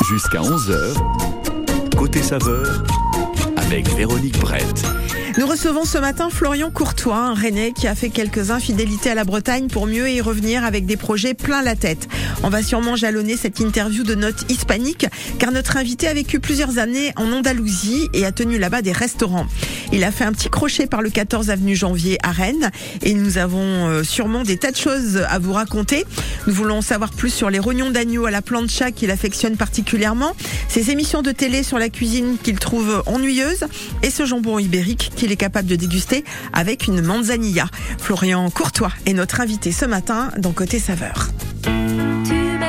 Jusqu'à 11h, côté saveur, avec Véronique Brett. Nous recevons ce matin Florian Courtois, un Rennais qui a fait quelques infidélités à la Bretagne pour mieux y revenir avec des projets plein la tête. On va sûrement jalonner cette interview de notes hispaniques car notre invité a vécu plusieurs années en Andalousie et a tenu là-bas des restaurants. Il a fait un petit crochet par le 14 avenue Janvier à Rennes et nous avons euh, sûrement des tas de choses à vous raconter. Nous voulons savoir plus sur les rognons d'agneau à la plancha qu'il affectionne particulièrement, ses émissions de télé sur la cuisine qu'il trouve ennuyeuses et ce jambon ibérique qu'il est capable de déguster avec une manzanilla. Florian Courtois est notre invité ce matin dans Côté Saveur.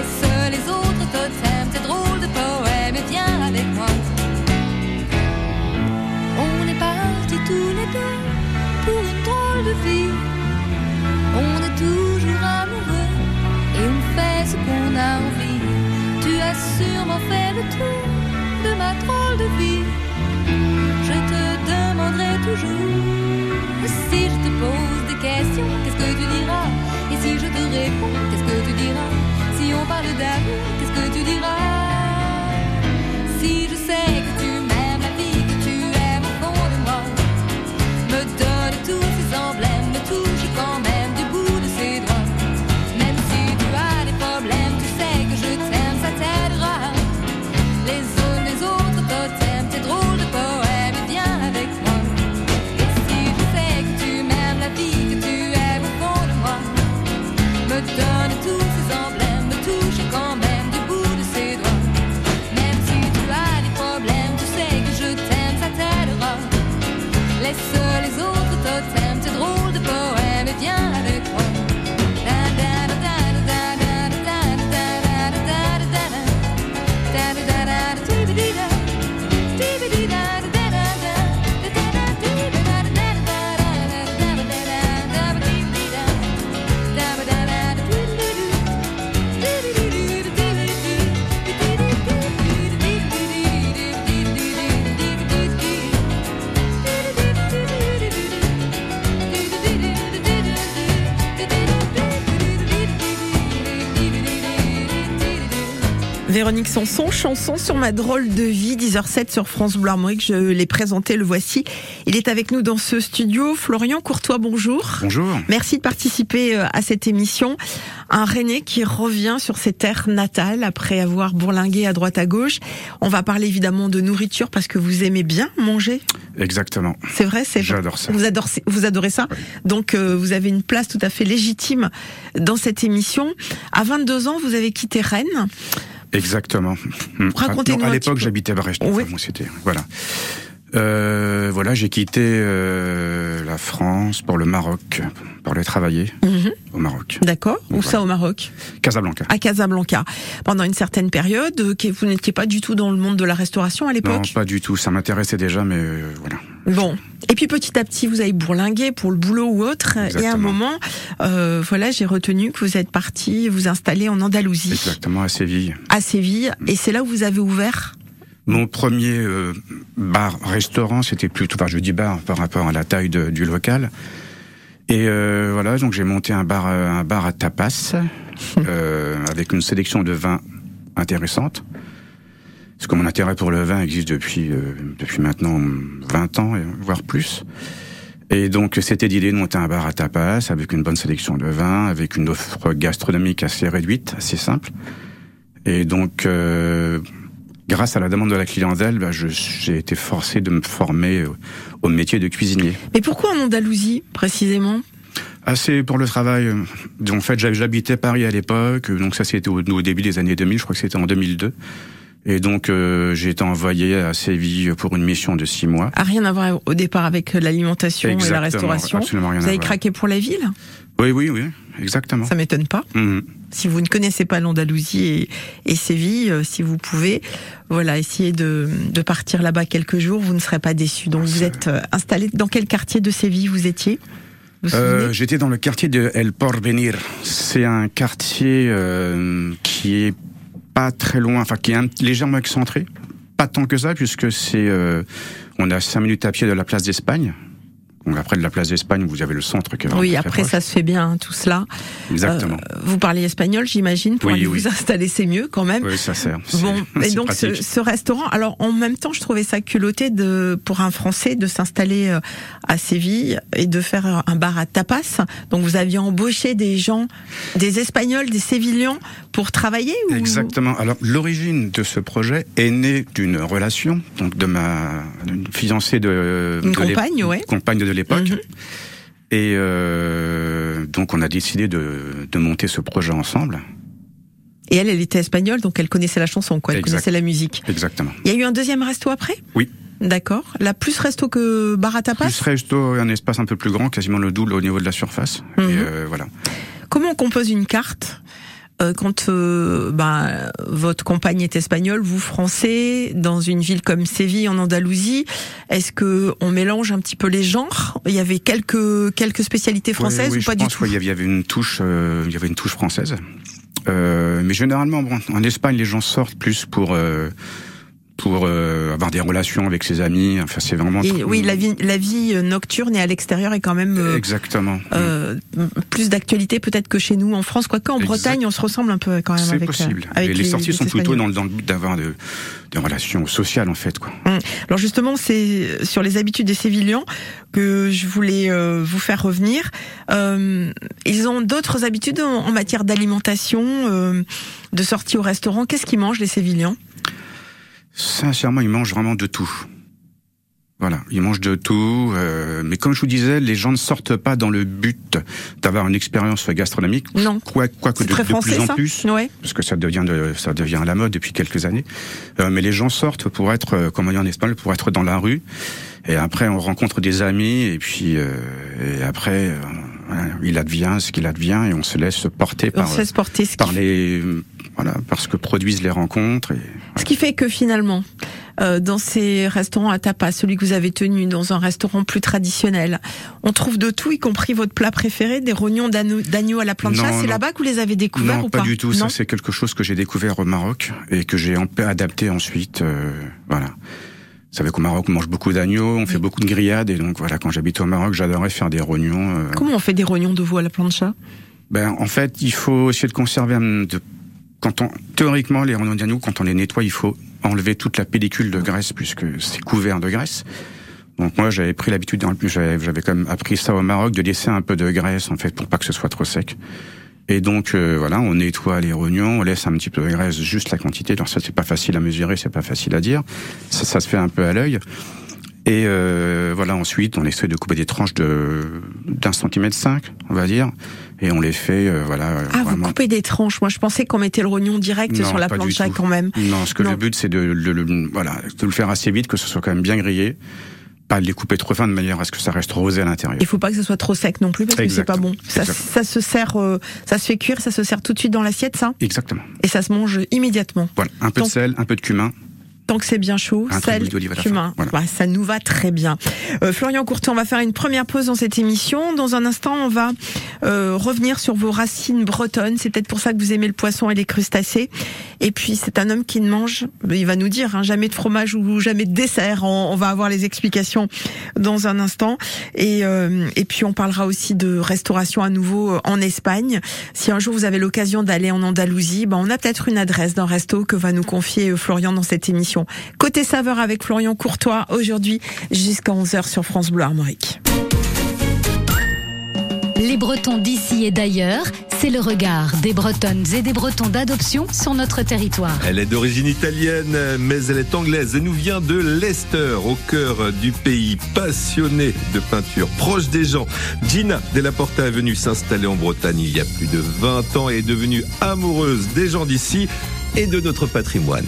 Laisse les autres totems, tes drôles de poèmes et viens avec moi. On est partis tous les deux pour une drôle de vie. On est toujours amoureux et on fait ce qu'on a envie. Tu as sûrement fait le tour de ma drôle de vie. Véronique Sanson, chanson sur ma drôle de vie, 10h07 sur France Bleu Armorique. Je l'ai présenté, le voici. Il est avec nous dans ce studio. Florian Courtois, bonjour. Bonjour. Merci de participer euh, à cette émission. Un René qui revient sur ses terres natales après avoir bourlingué à droite à gauche. On va parler évidemment de nourriture parce que vous aimez bien manger. Exactement. C'est vrai, c'est J'adore ça. Vous adorez, vous adorez ça. Donc euh, vous avez une place tout à fait légitime dans cette émission. À 22 ans, vous avez quitté Rennes. Exactement. Hmm. Racontez-nous Non, À l'époque, j'habitais à Brest. Oui. Enfin, c'était voilà. Euh, voilà, j'ai quitté euh, la France pour le Maroc, pour aller travailler Mhm. au Maroc, D'accord. Où Voilà. ça au Maroc? Casablanca. À Casablanca. Pendant une certaine période, euh, vous n'étiez pas du tout dans le monde de la restauration à non, l'époque? pas du tout. Ça m'intéressait déjà, mais euh, voilà. Bon. Et puis petit à petit, vous avez bourlingué pour le boulot ou autre. Et à un moment, euh, voilà, j'ai retenu que vous êtes parti vous installer en Andalousie, Exactement à Séville. à Séville. Et c'est là où vous avez ouvert. Mon premier euh, bar-restaurant, c'était plutôt, enfin je dis bar par rapport à la taille de- du local. Et euh, voilà, donc j'ai monté un bar, un bar à tapas euh, avec une sélection de vins intéressante. Parce que mon intérêt pour le vin existe depuis euh, depuis maintenant 20 ans, voire plus. Et donc c'était l'idée de monter un bar à tapas avec une bonne sélection de vins, avec une offre gastronomique assez réduite, assez simple. Et donc euh, grâce à la demande de la clientèle, bah, j'ai été forcé de me former au, métier de cuisinier. Mais pourquoi en Andalousie, précisément? Assez pour le travail. euh, En fait, j'habitais Paris à l'époque, donc ça c'était au, au début des années 2000, je crois que c'était en 2002. Et donc, euh, j'ai été envoyé à Séville pour une mission de six mois. A rien à voir au départ avec l'alimentation et la restauration. absolument rien Vous à avez voir. craqué pour la ville? Oui, oui, oui, exactement. Ça m'étonne pas. Mhm. Si vous ne connaissez pas l'Andalousie et, et Séville, euh, si vous pouvez, voilà, essayez de, de partir là-bas quelques jours, vous ne serez pas déçus. Donc vous êtes euh, installé dans quel quartier de Séville vous étiez? Euh, J'étais dans le quartier de El Porvenir. C'est un quartier euh, qui est pas très loin, enfin qui est un- légèrement excentré. Pas tant que ça, puisque c'est, euh, on a cinq minutes à pied de la place d'Espagne. Donc après de la place d'Espagne, vous avez le centre qui est vraiment Oui, après proche. ça se fait bien hein, tout cela. Exactement. Euh, vous parlez espagnol, j'imagine, pour Oui, aller oui. vous installer, c'est mieux quand même. oui, ça sert. Bon, et donc ce, restaurant, alors en même temps, je trouvais ça culotté de pour un Français de s'installer euh, à Séville et de faire un bar à tapas. Donc vous aviez embauché des gens, des Espagnols, des Sévillans pour travailler ou? Exactement. Alors l'origine de ce projet est née d'une relation, donc de ma fiancée de Une de compagne, ouais. compagne de l'époque. Mhm. Et euh, donc on a décidé de, de monter ce projet ensemble. Et elle, elle était espagnole, donc elle connaissait la chanson, quoi. Elle Exact. connaissait la musique. Exactement. Il y a eu un deuxième resto après? Oui. D'accord. La plus resto que bar à tapas. Plus resto, un espace un peu plus grand, quasiment le double au niveau de la surface. Et euh, voilà. Comment on compose une carte? Euh, quand euh, ben, votre compagne est espagnole, vous français, dans une ville comme Séville en Andalousie, est-ce que on mélange un petit peu les genres? Il y avait quelques quelques spécialités françaises oui, ou pas je du pense tout? avait- il y avait une touche, euh, il y avait une touche française. Euh, mais généralement, bon, en Espagne, les gens sortent plus pour euh, pour euh, avoir des relations avec ses amis. Enfin, c'est vraiment. Et oui, la vie la vie nocturne et à l'extérieur est quand même euh, Exactement. euh, plus d'actualité peut-être que chez nous en France, quoique en Exact. Bretagne on se ressemble un peu quand même C'est euh, possible. avec Et les, sorties sont plutôt dans, le- dans le but d'avoir de, des relations sociales, en fait. Quoi. Alors justement, c'est sur les habitudes des Sévillans que je voulais euh, vous faire revenir. Euh, ils ont d'autres habitudes en, en matière d'alimentation, euh, de sortie au restaurant. Qu'est-ce qu'ils mangent les Sévillans? Sincèrement, ils mangent vraiment de tout. Voilà, ils mangent de tout. euh, mais comme je vous disais, les gens ne sortent pas dans le but d'avoir une expérience gastronomique. Non. Quoi, quoi que de, très de français plus en ça plus. Ouais. parce que ça devient de, ça devient à la mode depuis quelques années. Euh, mais les gens sortent pour être, euh, comme on dit en espagnol, pour être dans la rue. Et après, on rencontre des amis, et puis euh, et après, euh, voilà, il advient ce qu'il advient, et on se laisse porter On par, se laisse porter. Par les, voilà, par ce que produisent les rencontres. Et, ce qui fait que finalement, euh, dans ces restaurants à tapas, celui que vous avez tenu dans un restaurant plus traditionnel, on trouve de tout, y compris votre plat préféré, des rognons d'agneau à la plancha. C'est là-bas que vous les avez découverts non, ou pas, pas du tout. Non Ça, c'est quelque chose que j'ai découvert au Maroc et que j'ai adapté ensuite. euh, voilà. Vous savez qu'au Maroc, on mange beaucoup d'agneaux, on fait beaucoup de grillades, et donc voilà, quand j'habitais au Maroc, j'adorais faire des rognons. euh, Comment on fait des rognons de veau à la plancha? Ben, en fait, il faut essayer de conserver. un- De, quand on, théoriquement, les rognons d'agneau, quand on les nettoie, il faut enlever toute la pellicule de graisse puisque c'est couvert de graisse. Donc moi, j'avais pris l'habitude, j'avais quand même appris ça au Maroc, de laisser un peu de graisse en fait pour pas que ce soit trop sec. Et donc euh, voilà, on nettoie les rognons, on laisse un petit peu de graisse, juste la quantité. Alors ça, c'est pas facile à mesurer, c'est pas facile à dire. Ça, ça se fait un peu à l'œil. Et euh, voilà, ensuite, on essaie de couper des tranches de d'un centimètre cinq, on va dire, et on les fait, euh, voilà. euh, Ah, vous coupez des tranches. Moi, je pensais qu'on mettait le rognon direct Non, sur la plancha quand même. Non, ce que Non. le but, c'est de, le- le- voilà, de le faire assez vite, que ce soit quand même bien grillé, pas de les couper trop fin de manière à ce que ça reste rosé à l'intérieur. Il faut pas que ce soit trop sec non plus parce que c'est pas Exactement. bon. Ça, Exactement. ça se sert, euh, ça se fait cuire, ça se sert tout de suite dans l'assiette, ça, Exactement. et ça se mange immédiatement. Voilà, un peu Donc- de sel, un peu de cumin. Tant que c'est bien chaud, Un sel, cumin, fin, voilà. Bah, ça nous va très bien. Euh, Florian Courtet, on va faire une première pause dans cette émission. Dans un instant, on va euh, revenir sur vos racines bretonnes. C'est peut-être pour ça que vous aimez le poisson et les crustacés. Et puis, c'est un homme qui ne mange, il va nous dire, hein, jamais de fromage ou jamais de dessert. On, on va avoir les explications dans un instant. Et, euh, et puis, on parlera aussi de restauration à nouveau euh, en Espagne. Si un jour vous avez l'occasion d'aller en Andalousie, ben, on a peut-être une adresse d'un resto que va nous confier euh, Florian dans cette émission. Côté saveur avec Florian Courtois, aujourd'hui jusqu'à 11h sur France Bleu Armorique. Les Bretons d'ici et d'ailleurs, c'est le regard des Bretonnes et des Bretons d'adoption sur notre territoire. Elle est d'origine italienne, mais elle est anglaise et nous vient de Leicester, au cœur du pays, passionnée de peinture, proche des gens. Gina Della Porta est venue s'installer en Bretagne il y a plus de 20 ans et est devenue amoureuse des gens d'ici et de notre patrimoine.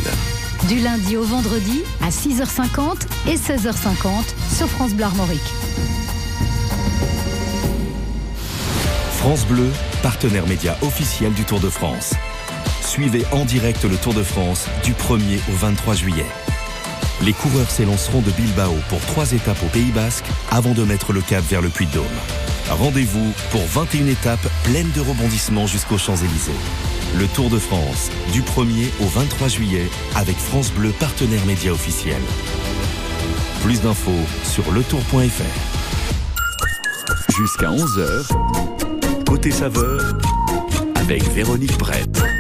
du lundi au vendredi à 6h50 et 16h50 sur France Bleu Armorique. France Bleu, partenaire média officiel du Tour de France. Suivez en direct le Tour de France du 1er au 23 juillet. Les coureurs s'élanceront de Bilbao pour trois étapes au Pays Basque avant de mettre le cap vers le Puy-de-Dôme. Rendez-vous pour 21 étapes pleines de rebondissements jusqu'aux Champs-Élysées. Le Tour de France, du 1er au 23 juillet, avec France Bleu, partenaire média officiel. Plus d'infos sur letour.fr. Jusqu'à 11h, côté saveur, avec Véronique Brett.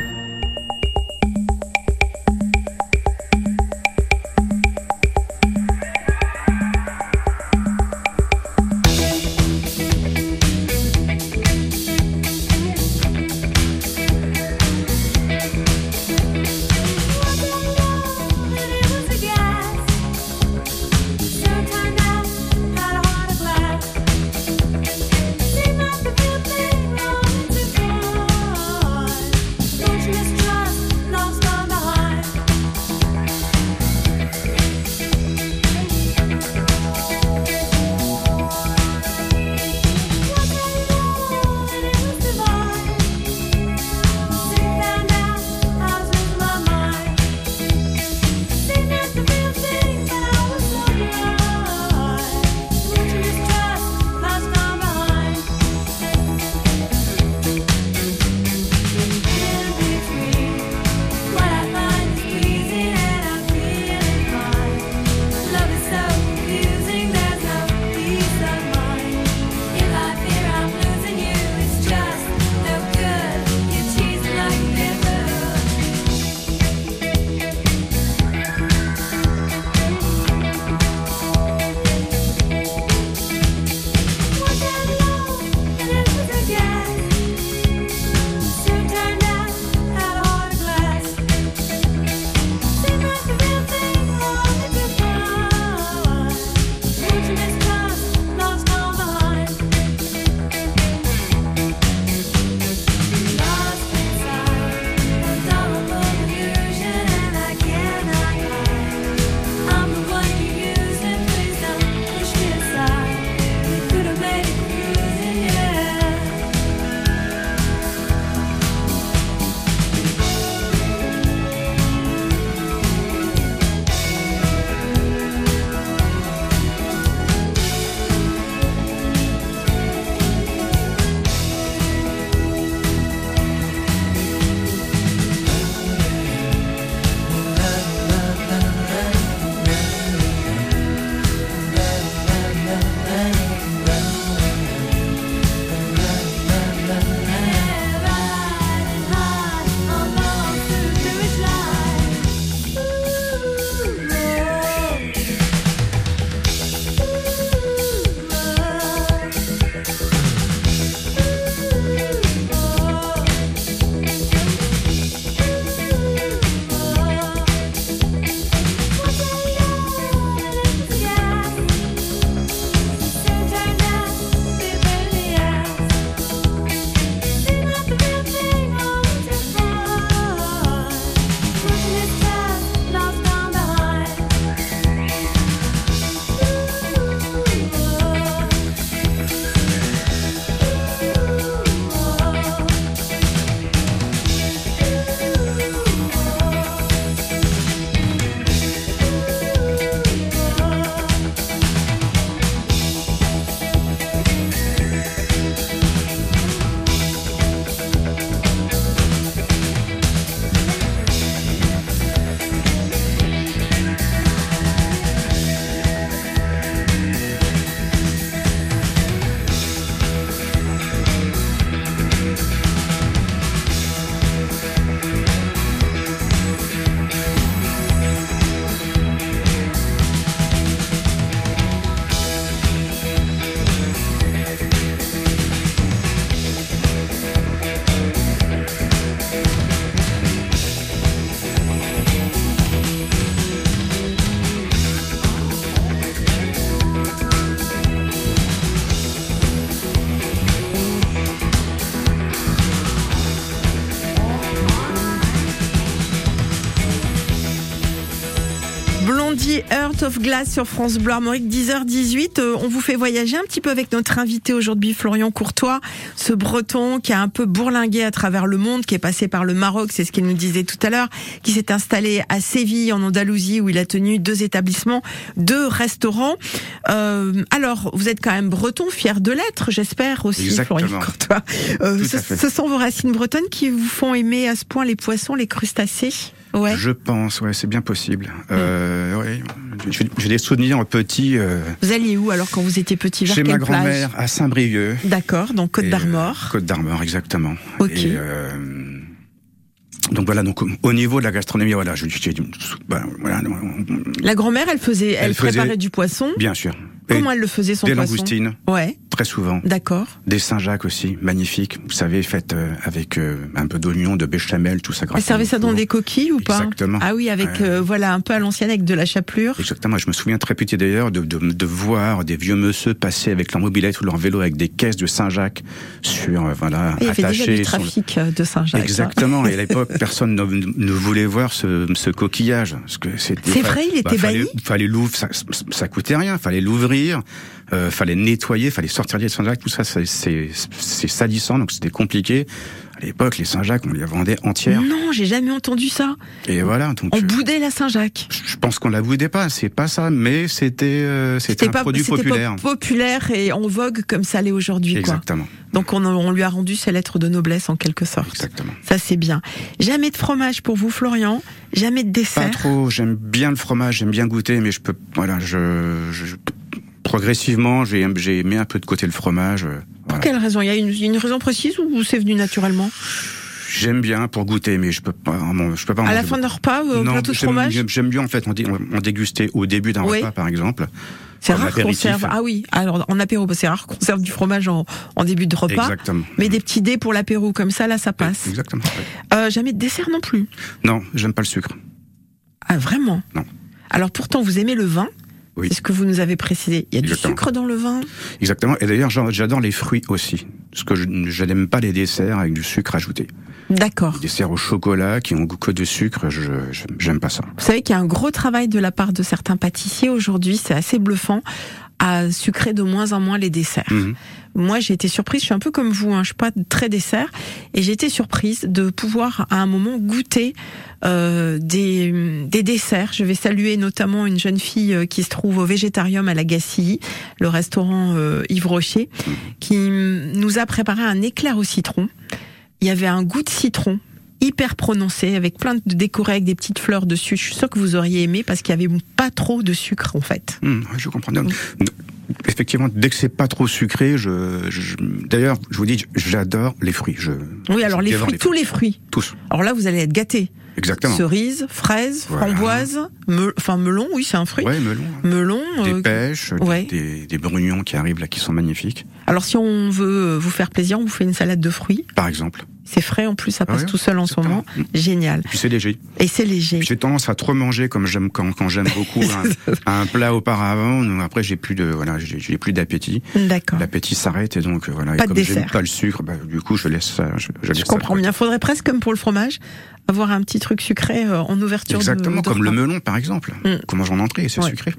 Of Glass sur France Bleu Armorique, 10h18. Euh, on vous fait voyager un petit peu avec notre invité aujourd'hui, Florian Courtois, ce breton qui a un peu bourlingué à travers le monde, qui est passé par le Maroc, c'est ce qu'il nous disait tout à l'heure, qui s'est installé à Séville, en Andalousie, où il a tenu deux établissements, deux restaurants. Euh, alors, vous êtes quand même breton, fier de l'être, j'espère aussi, Exactement. Florian Courtois. Euh, ce sont vos racines bretonnes qui vous font aimer à ce point les poissons, les crustacés? Ouais. Je pense, ouais, c'est bien possible. Euh, ouais. J'ai des souvenirs petits euh, Vous alliez où alors quand vous étiez petit vers chez ma quelle grand-mère à Saint-Brieuc. D'accord, donc Côte Et, d'Armor. euh, Côte d'Armor, exactement. Ok. Et, euh, donc voilà, donc au niveau de la gastronomie, voilà, je, je- ben, voilà, La grand-mère, elle faisait, elle, Elle faisait- préparait du poisson. bien sûr. Comment elle le faisait son des poisson langoustines, Ouais, très souvent. d'accord. Des Saint-Jacques aussi, magnifiques. Vous savez, faites euh, avec euh, un peu d'oignon, de béchamel, tout ça. Elle servait ça dans des coquilles ou pas Exactement. Ah oui, avec Euh, voilà un peu à l'ancienne avec de la chapelure. Exactement. Je me souviens très petit d'ailleurs de, de, de voir des vieux monsieur passer avec leur mobilette ou leur vélo avec des caisses de Saint-Jacques sur voilà Et il y avait déjà du trafic de Saint-Jacques. hein. Exactement. Et à l'époque, personne ne, ne voulait voir ce, ce coquillage. C'est vrai, il était fallait, banni? Fallait l'ouvrir, ça, ça coûtait rien. Fallait l'ouvrir, euh, fallait nettoyer, fallait sortir les Saint-Jacques. Tout ça, c'est- salissant, donc c'était compliqué. À l'époque, les Saint-Jacques, on les vendait entières. Non, j'ai jamais entendu ça. Et voilà. Donc, On euh, boudait la Saint-Jacques. je pense qu'on la boudait pas. C'est pas ça, mais c'était euh, c'était un pas produit populaire. pas populaire et en vogue comme ça l'est aujourd'hui. quoi. Exactement. Donc on, on lui a rendu ses lettres de noblesse en quelque sorte. Exactement. Ça c'est bien. Jamais de fromage pour vous, Florian. Jamais de Pas dessert. trop. J'aime bien le fromage, j'aime bien goûter, mais je peux. Voilà, je. je- progressivement, j'ai j'ai mis un peu de côté le fromage. euh, Pour quelle raison? Il y a une, une raison précise ou c'est venu naturellement? J'aime bien pour goûter, mais je peux pas. en- Je peux pas. À la fin d'un repas, euh, Non, plateau de fromage? j'aime- bien en fait en, dé- en déguster au début d'un Oui. repas, par exemple. C'est rare qu'on serve. Ah oui, alors en apéro, c'est rare qu'on serve du fromage en, en début de repas. Exactement. Mais des petits dés pour l'apéro comme ça, là, ça passe. Exactement. Euh, jamais de dessert non plus? Non, j'aime pas le sucre. Ah vraiment? Non. Alors pourtant, vous aimez le vin? Oui. C'est ce que vous nous avez précisé. Il y a Exactement. du sucre dans le vin? Exactement. Et d'ailleurs, j'adore les fruits aussi. Parce que je, je n'aime pas les desserts avec du sucre ajouté. D'accord. Desserts au chocolat qui ont goût que de sucre, je j'aime pas ça. Vous savez qu'il y a un gros travail de la part de certains pâtissiers aujourd'hui, c'est assez bluffant, à sucrer de moins en moins les desserts. Mhm. Moi, j'ai été surprise, je suis un peu comme vous, hein, je suis pas très dessert, et j'ai été surprise de pouvoir à un moment goûter euh, des, des desserts. Je vais saluer notamment une jeune fille euh, qui se trouve au Végétarium à la Gacilly, le restaurant euh, Yves Rocher, qui mm, nous a préparé un éclair au citron. Il y avait un goût de citron hyper prononcé, avec plein de décorés avec des petites fleurs dessus. Je suis sûre que vous auriez aimé parce qu'il y avait pas trop de sucre en fait. Ouais, je comprends. Effectivement, dès que c'est pas trop sucré, je, je- d'ailleurs, je vous dis, j'adore les fruits. Je, Oui, alors les dévore fruits, tous les fruits. tous, Alors là, vous allez être gâtés. Exactement. Cerises, fraises, Voilà. framboises, me- enfin melon, oui, c'est un fruit. Ouais, melon, Melon. des euh, pêches, des- ouais. des, des brugnons qui arrivent là, qui sont magnifiques, Alors si on veut vous faire plaisir, on vous fait une salade de fruits. par exemple. C'est frais en plus, ça passe Ouais, tout seul en ce moment. Génial. Puis c'est léger. Et c'est léger. J'ai tendance à trop manger comme j'aime quand, quand j'aime beaucoup un, un plat auparavant. Donc après, j'ai plus de voilà, j'ai plus d'appétit. D'accord. L'appétit s'arrête et donc euh, voilà. Pas et de comme j'aime pas le sucre, bah, du coup, je laisse ça. Je, je laisse Je ça comprends côté. bien. Faudrait presque, comme pour le fromage, avoir un petit truc sucré euh, en ouverture Exactement, de comme le melon par exemple. Mm. Qu'on mange en entrée, c'est Ouais. sucré.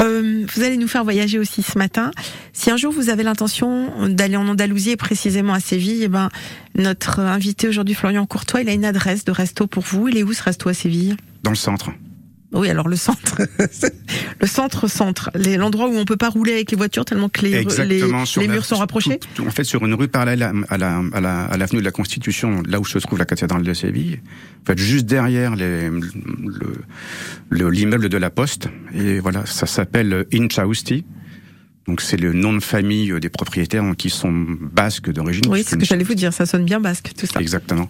Euh, vous allez nous faire voyager aussi ce matin. Si un jour vous avez l'intention d'aller en Andalousie et précisément à Séville, eh ben notre invité aujourd'hui, Florian Courtois, il a une adresse de resto pour vous. Il est où ce resto à Séville? Dans le centre. Oui, alors le centre, le centre, centre, l'endroit où on peut pas rouler avec les voitures tellement que les, les, murs sont rapprochés. tout- tout- en fait, sur une rue parallèle à, à la, à la, à l'avenue de la Constitution, là où se trouve la cathédrale de Séville. En fait, juste derrière les, le- l'immeuble de la Poste. Et voilà, ça s'appelle Inchausti. Donc c'est le nom de famille des propriétaires qui sont basques d'origine. Oui, c'est ce que j'allais vous dire. Ça sonne bien basque, tout ça. Exactement.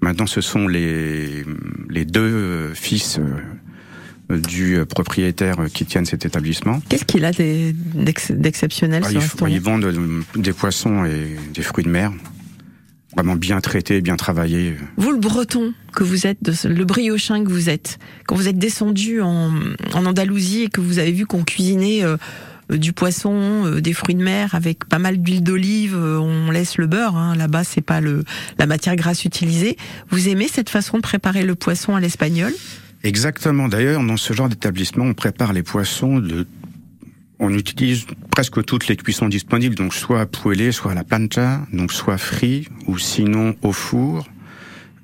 Maintenant, ce sont les, les deux euh, fils euh, du propriétaire qui tiennent cet établissement. Qu'est-ce qu'il a d'exceptionnel Ah, ce ils, ils vendent euh, des poissons et des fruits de mer, vraiment bien traités, bien travaillés. Vous, le breton que vous êtes, le briochin que vous êtes, quand vous êtes descendu en, en Andalousie et que vous avez vu qu'on cuisinait euh, euh, du poisson, euh, des fruits de mer avec pas mal d'huile d'olive, euh, on laisse le beurre. Hein, Là-bas, c'est pas le la matière grasse utilisée. Vous aimez cette façon de préparer le poisson à l'espagnol? Exactement. D'ailleurs, dans ce genre d'établissement, on prépare les poissons de on utilise presque toutes les cuissons disponibles, donc soit poêlé, soit à la plancha, donc soit frit, ou sinon au four,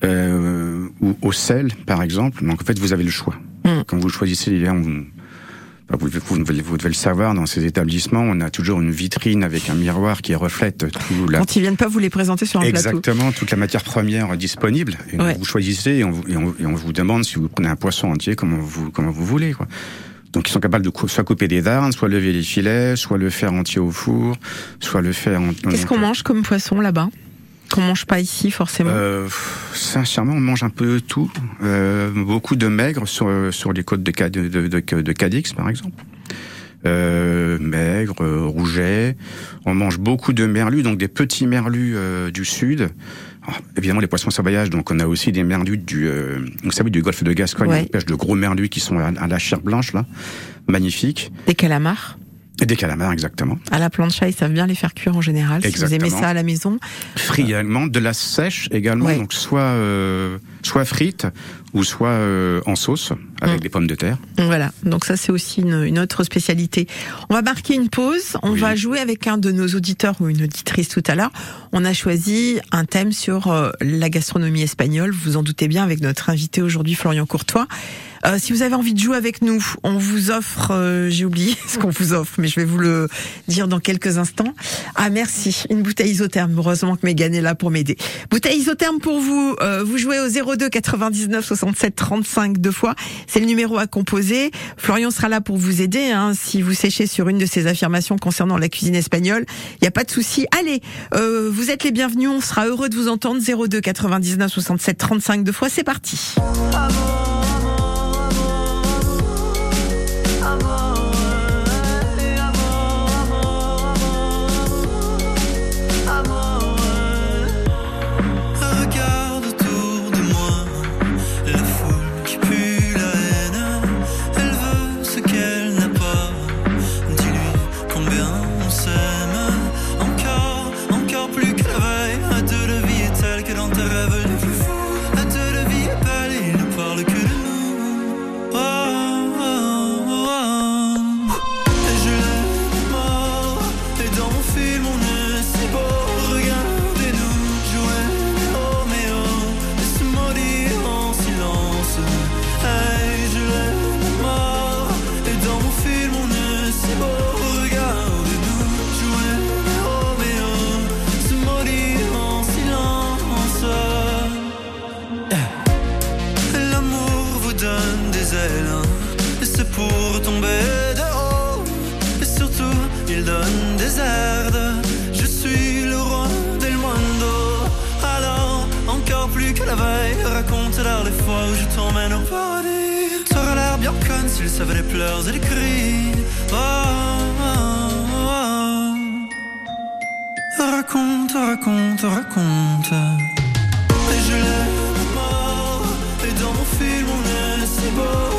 euh, ou au sel, par exemple. Donc en fait, vous avez le choix. Mm. Quand vous choisissez, on, vous, vous, vous, devez- le savoir, dans ces établissements, on a toujours une vitrine avec un miroir qui reflète tout la, Quand ils viennent pas vous les présenter sur un plateau. Exactement, toute la matière première disponible. Et Ouais. Vous choisissez et on, vous- et, on, et on vous demande si vous prenez un poisson entier, comment vous, comment vous voulez. Quoi. Donc ils sont capables de soit couper des darnes, soit lever les filets, soit le faire entier au four, soit le faire en... Qu'est-ce qu'on mange comme poisson là-bas? Qu'on mange pas ici forcément. euh, Sincèrement, on mange un peu tout. Euh, beaucoup de maigre sur, sur les côtes de, Ca- de, de, de, de Cadix, par exemple. Euh, maigre, euh, rouget. On mange beaucoup de merlus, donc des petits merlus euh, du sud. Alors, évidemment, les poissons sauvages, donc on a aussi des merlus du, euh, vous savez, du golfe de Gascogne. Ouais. On pêche de gros merlus qui sont à, à la chair blanche, là. Magnifiques. Des calamars. Et des calamars, exactement. À la plancha, ils savent bien les faire cuire en général. Si vous aimez Exactement. ça à la maison. Frits également, de la sèche également, Ouais. donc soit, euh, soit frites ou soit euh, en sauce avec Mm. des pommes de terre. Voilà, donc ça c'est aussi une, une autre spécialité. On va marquer une pause, on Oui. va jouer avec un de nos auditeurs ou une auditrice tout à l'heure. On a choisi un thème sur euh, la gastronomie espagnole, vous vous en doutez bien avec notre invité aujourd'hui Florian Courtois. Euh, si vous avez envie de jouer avec nous, on vous offre, euh, j'ai oublié ce qu'on vous offre, mais je vais vous le dire dans quelques instants. Ah merci, une bouteille isotherme. Heureusement que Mégane est là pour m'aider. Bouteille isotherme pour vous. euh, vous jouez au 02 99 67 35 deux fois. C'est le numéro à composer. Florian sera là pour vous aider. Hein, si vous séchez sur une de ces affirmations concernant la cuisine espagnole, il n'y a pas de souci. Allez, euh, vous êtes les bienvenus. On sera heureux de vous entendre. 02 99 67 35 deux fois. C'est parti. Les fois où je t'emmène au paradis. T'aurais l'air bien conne s'il savait les pleurs et les cris. Oh, oh, oh. Raconte, raconte, raconte. Et je l'aime mort Et dans mon film on est si beau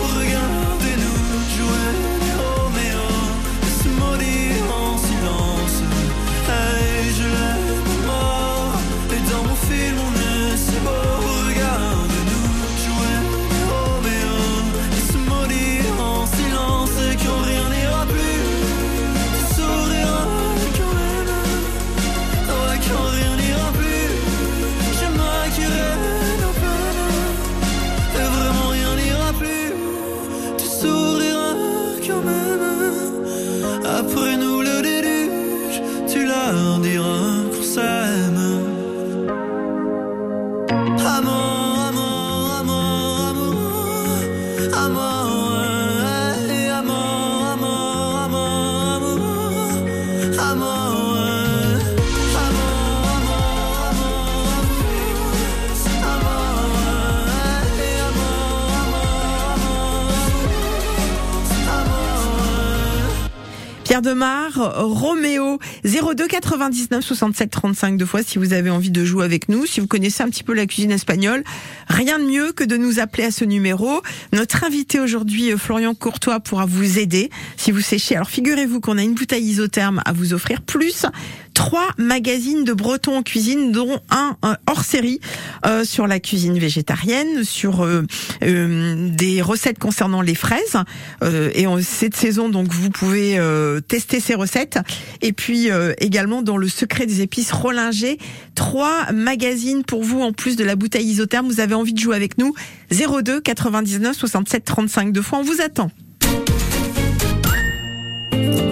Pierre Demar, Roméo, 02 99 67 35 deux fois si vous avez envie de jouer avec nous, si vous connaissez un petit peu la cuisine espagnole, rien de mieux que de nous appeler à ce numéro. Notre invité aujourd'hui, euh, Florian Courtois, pourra vous aider si vous séchez. Alors figurez-vous qu'on a une bouteille isotherme à vous offrir, plus trois magazines de Breton en cuisine, dont un, un hors série euh, sur la cuisine végétarienne, sur euh, euh, des recettes concernant les fraises. Euh, et en cette saison, donc, vous pouvez euh, tester ces recettes. Et puis euh, également dans le secret des épices Rollinger, trois magazines pour vous en plus de la bouteille isotherme. Vous avez envie de jouer avec nous? 02 99 67 35 deux fois. On vous attend.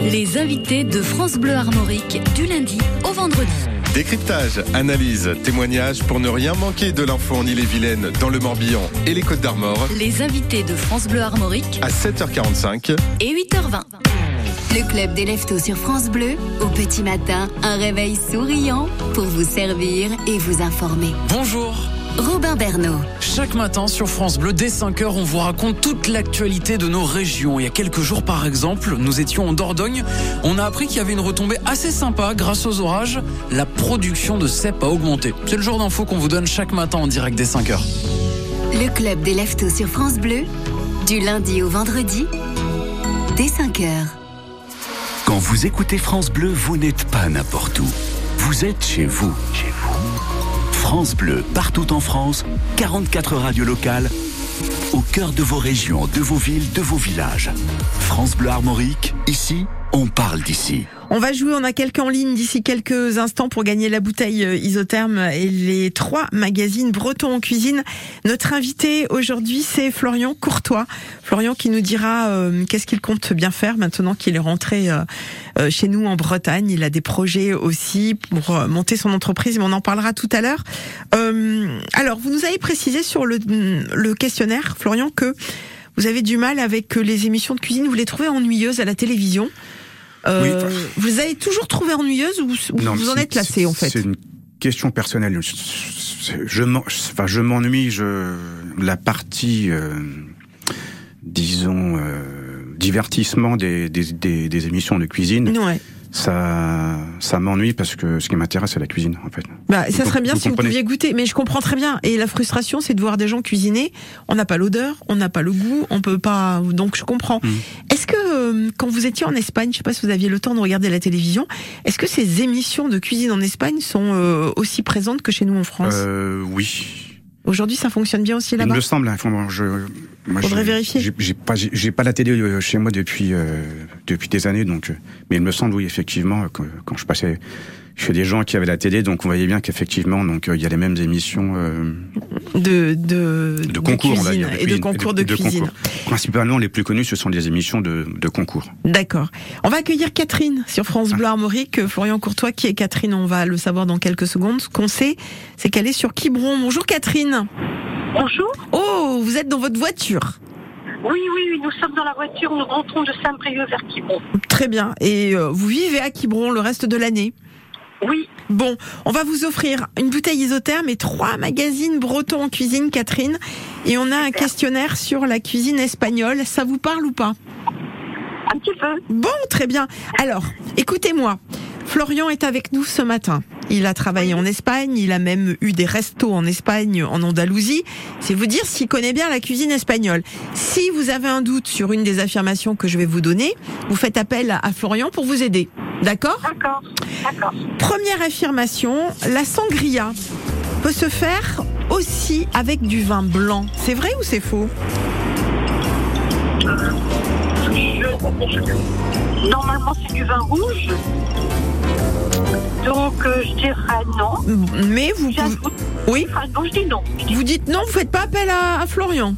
Les invités de France Bleu Armorique du lundi au vendredi. Décryptage, analyse, témoignage pour ne rien manquer de l'info en Ille-et-Vilaine, dans le Morbihan et les Côtes d'Armor Les invités de France Bleu Armorique à 7h45 et 8h20. Le club des leftos sur France Bleu, au petit matin, un réveil souriant pour vous servir et vous informer. Bonjour. Robin Bernot. Chaque matin sur France Bleu, dès 5h, on vous raconte toute l'actualité de nos régions. Il y a quelques jours, par exemple, nous étions en Dordogne. On a appris qu'il y avait une retombée assez sympa grâce aux orages. La production de cèpes a augmenté. C'est le genre d'infos qu'on vous donne chaque matin en direct dès 5h. Le club des leftos sur France Bleu, du lundi au vendredi, dès 5h. Quand vous écoutez France Bleu, vous n'êtes pas n'importe où. Vous êtes chez vous. Chez vous. France Bleu, partout en France, 44 radios locales, au cœur de vos régions, de vos villes, de vos villages. France Bleu Armorique, ici, on parle d'ici. On va jouer, on a quelqu'un en ligne d'ici quelques instants pour gagner la bouteille euh, isotherme et les trois magazines bretons en cuisine. Notre invité aujourd'hui, c'est Florian Courtois. Florian qui nous dira euh, qu'est-ce qu'il compte bien faire maintenant qu'il est rentré euh, chez nous en Bretagne. Il a des projets aussi pour monter son entreprise, mais on en parlera tout à l'heure. Alors, vous nous avez précisé sur le questionnaire, Florian, que vous avez du mal avec les émissions de cuisine, vous les trouvez ennuyeuses à la télévision. Euh, Oui, vous avez toujours trouvé ennuyeuse ou, Non, vous en êtes lassé en fait C'est une question personnelle. Je enfin, je m'ennuie. Je la partie, euh, disons, euh, divertissement des, des, des, des émissions de cuisine. Ouais. Ça, ça m'ennuie parce que ce qui m'intéresse, c'est la cuisine, en fait. Bah, Vous ça serait bien vous si vous pouviez goûter, mais je comprends très bien. Et la frustration, c'est de voir des gens cuisiner. On n'a pas l'odeur, on n'a pas le goût, on peut pas. Donc je comprends. Mhm. Est-ce que euh, quand vous étiez en Espagne, je sais pas si vous aviez le temps de regarder la télévision, est-ce que ces émissions de cuisine en Espagne sont euh, aussi présentes que chez nous en France? Euh, oui. Aujourd'hui, ça fonctionne bien aussi Il là-bas. me semble. hein, faut- je, moi, Faudrait vérifier. J'ai pas, la télé euh, chez moi depuis euh, depuis des années, donc. euh, Mais il me semble, oui, effectivement, que quand je passais chez des gens qui avaient la télé, donc on voyait bien qu'effectivement, donc euh, il y a les mêmes émissions euh, De de, de concours, on va cuisine dire, et de cuisine, concours de, cuisine. concours. Principalement, les plus connus, ce sont des émissions de, de concours. D'accord. On va accueillir Catherine sur France Ah. Bleu Armorique. Florian Courtois, qui est Catherine, on va le savoir dans quelques secondes. Ce qu'on sait, c'est qu'elle est sur Quiberon. Bonjour Catherine. Bonjour. Oh, vous êtes dans votre voiture. Oui, oui, oui, nous sommes dans la voiture, nous rentrons de Saint-Brieuc vers Quiberon. Très bien. Et euh, vous vivez à Quiberon le reste de l'année Oui, Bon, on va vous offrir une bouteille isotherme et trois magazines bretons en cuisine, Catherine. Et on a un questionnaire sur la cuisine espagnole. Ça vous parle ou pas? Un petit peu. Bon, très bien. Alors, écoutez-moi. Florian est avec nous ce matin. Il a travaillé en Espagne, il a même eu des restos en Espagne, en Andalousie. C'est vous dire s'il connaît bien la cuisine espagnole. Si vous avez un doute sur une des affirmations que je vais vous donner, vous faites appel à Florian pour vous aider. D'accord? D'accord, d'accord. Première affirmation, la sangria peut se faire aussi avec du vin blanc. C'est vrai ou c'est faux? Je- Normalement, c'est du vin rouge. Donc, euh, je dirais non. Mais vous pouvez... Oui je dis non. Je dis- Vous dites non, vous faites pas appel à, à Florian.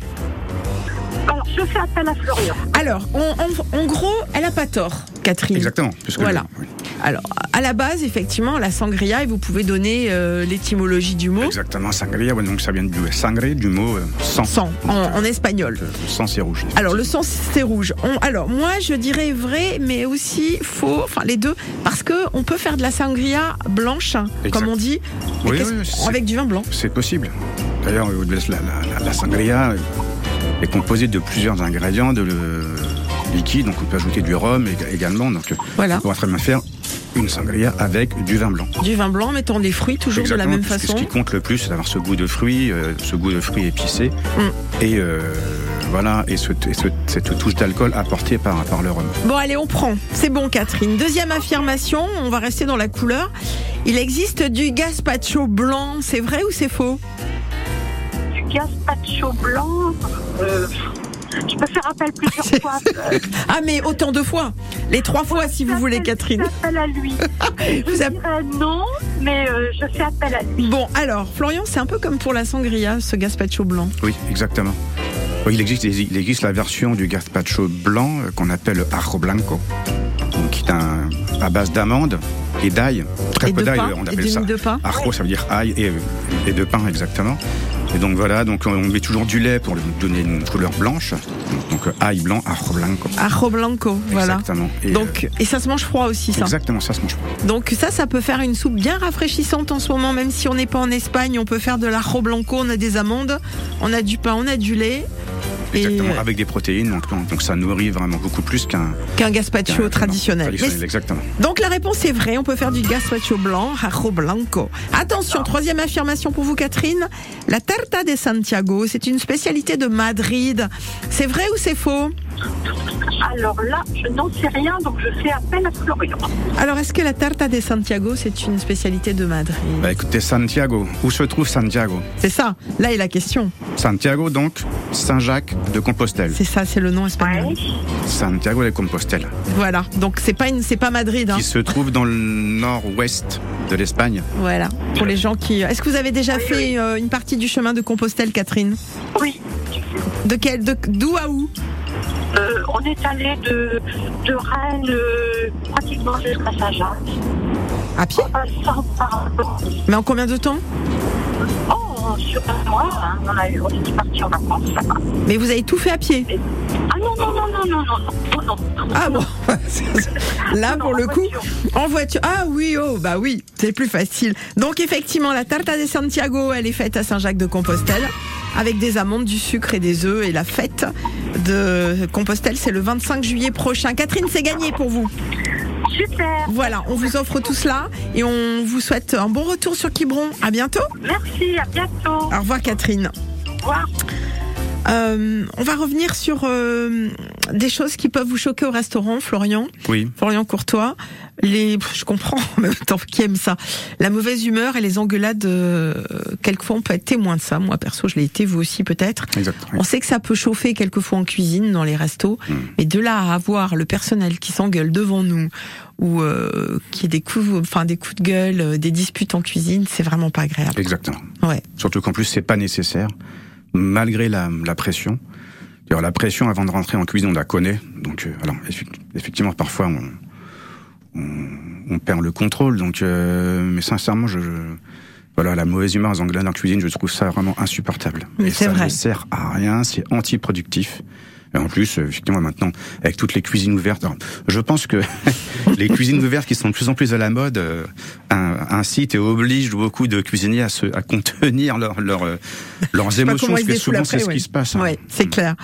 Alors, je fais appel à Florian. Alors, en, gros, elle a pas tort, Catherine. Exactement. puisque Voilà. le- oui. Alors, à la base, effectivement, la sangria, et vous pouvez donner euh, l'étymologie du mot, Exactement, sangria, ouais, donc ça vient du sangre, du mot euh, sang. sang, en, en espagnol. Le sang, c'est rouge. Alors, le sang, c'est rouge. On- alors, moi, je dirais vrai, mais aussi faux, enfin les deux, parce que on peut faire de la sangria blanche, hein, Exact. comme on dit, Oui, oui, avec du vin blanc. C'est possible. D'ailleurs, euh, la, la- la- la sangria euh, est composée de plusieurs ingrédients de le- liquides, donc on peut ajouter du rhum ég- également. Donc, euh, Voilà. on pourra très bien faire une sangria avec du vin blanc. Du vin blanc, mettant des fruits toujours de la même façon. Ce qui compte le plus, c'est d'avoir ce goût de fruits, euh, ce goût de fruits épicés. Mm. Et euh, voilà, et, ce, et ce- cette touche d'alcool apportée par, par le rhum. Bon, allez, on prend. C'est bon, Catherine. Deuxième affirmation, on va rester dans la couleur. Il existe du gazpacho blanc. C'est vrai ou c'est faux? Gazpacho blanc. euh, je peux faire appel plusieurs fois. Ah, mais autant de fois. Les trois fois, si vous voulez, Catherine. Je fais appel à lui. Je Vous app- dirais non, mais euh, je fais appel à lui. Bon, alors, Florian, c'est un peu comme pour la sangria, ce gazpacho blanc. Oui, exactement. Oui, il existe, il existe la version du gazpacho blanc euh, qu'on appelle le ajo blanco, donc qui est un, à base d'amandes et d'ail. Très Et peu d'ail, on appelle ça. mie de pain. Ajo, ça veut dire ail et, et de pain, exactement. Et donc voilà, donc on met toujours du lait pour lui donner une couleur blanche. Donc euh, ail blanc, ajo blanco. Ajo blanco, voilà. Exactement. Et, Donc, et ça se mange froid aussi, euh, ça. exactement, ça se mange pas. Donc ça, ça peut faire une soupe bien rafraîchissante en ce moment, même si on n'est pas en Espagne, on peut faire de l'ajo blanco, on a des amandes, on a du pain, on a du lait. Et Exactement, avec des protéines, donc, donc ça nourrit vraiment beaucoup plus qu'un qu'un gazpacho traditionnel. exactement. donc la réponse est vraie, on peut faire du gazpacho blanc, ajo blanco. Attention, troisième affirmation pour vous Catherine, la tarta de Santiago, c'est une spécialité de Madrid. C'est vrai ou c'est faux? Alors là, je n'en sais rien, donc je fais appel à Florian. Alors est-ce que la tarta de Santiago, c'est une spécialité de Madrid? Bah écoutez, Santiago, où se trouve Santiago? C'est ça, là est la question. Santiago, donc, Saint-Jacques de Compostelle. C'est ça, c'est le nom espagnol. Santiago de Compostelle, Voilà, donc c'est pas une, c'est pas Madrid. Hein. qui se trouve dans le nord-ouest de l'Espagne. Voilà, pour les gens qui. Est-ce que vous avez déjà fait euh, une partie du chemin de Compostelle, Catherine? Oui. De quel, de d'où à où? Euh, on est allé de, de Rennes euh, pratiquement jusqu'à Saint-Jacques. À pied En passant par... Mais en combien de temps Oh, sur un mois, hein, on, a eu, on est parti en vacances. Mais vous avez tout fait à pied Ah non, non, non, non, non, non, non, non, non. Ah bon Là, pour le coup, en voiture. Ah oui, oh, bah oui, c'est plus facile. Donc, effectivement, la tarta de Santiago, elle est faite à Saint-Jacques-de-Compostelle, avec des amandes, du sucre et des œufs. Et la fête de Compostelle, c'est le 25 juillet prochain. Catherine, c'est gagné pour vous. Super. Voilà, on vous offre tout cela et on vous souhaite un bon retour sur Quiberon. À bientôt. Merci, à bientôt. Au revoir, Catherine. Au revoir. Euh, on va revenir sur euh, des choses qui peuvent vous choquer au restaurant, Florian. Oui. Florian Courtois. Les, je comprends, en même temps, qui aime ça. La mauvaise humeur et les engueulades, euh, quelquefois on peut être témoin de ça. Moi, perso, je l'ai été, vous aussi peut-être. Exactement. On sait que ça peut chauffer quelquefois en cuisine, dans les restos, Hmm. mais de là à avoir le personnel qui s'engueule devant nous ou euh, qui ait des coups, enfin des coups de gueule, euh, des disputes en cuisine, c'est vraiment pas agréable. Exactement. Ouais. Surtout qu'en plus, c'est pas nécessaire, malgré la, la pression. D'ailleurs, la pression avant de rentrer en cuisine, on la connaît. Donc, euh, alors, effe- effectivement, parfois, on, on, on perd le contrôle. Donc, euh, mais sincèrement, je, je- voilà, la mauvaise humeur, engueulades en cuisine, je trouve ça vraiment insupportable. Mais Et ça vrai. ne sert à rien, c'est antiproductif. Et en plus, euh, effectivement, maintenant, avec toutes les cuisines ouvertes, alors, je pense que les cuisines ouvertes qui sont de plus en plus à la mode euh, un- incite et oblige beaucoup de cuisiniers à, se, à contenir leur, leur, euh, leurs émotions, parce que souvent c'est ce qui se passe. hein. Ouais, c'est clair.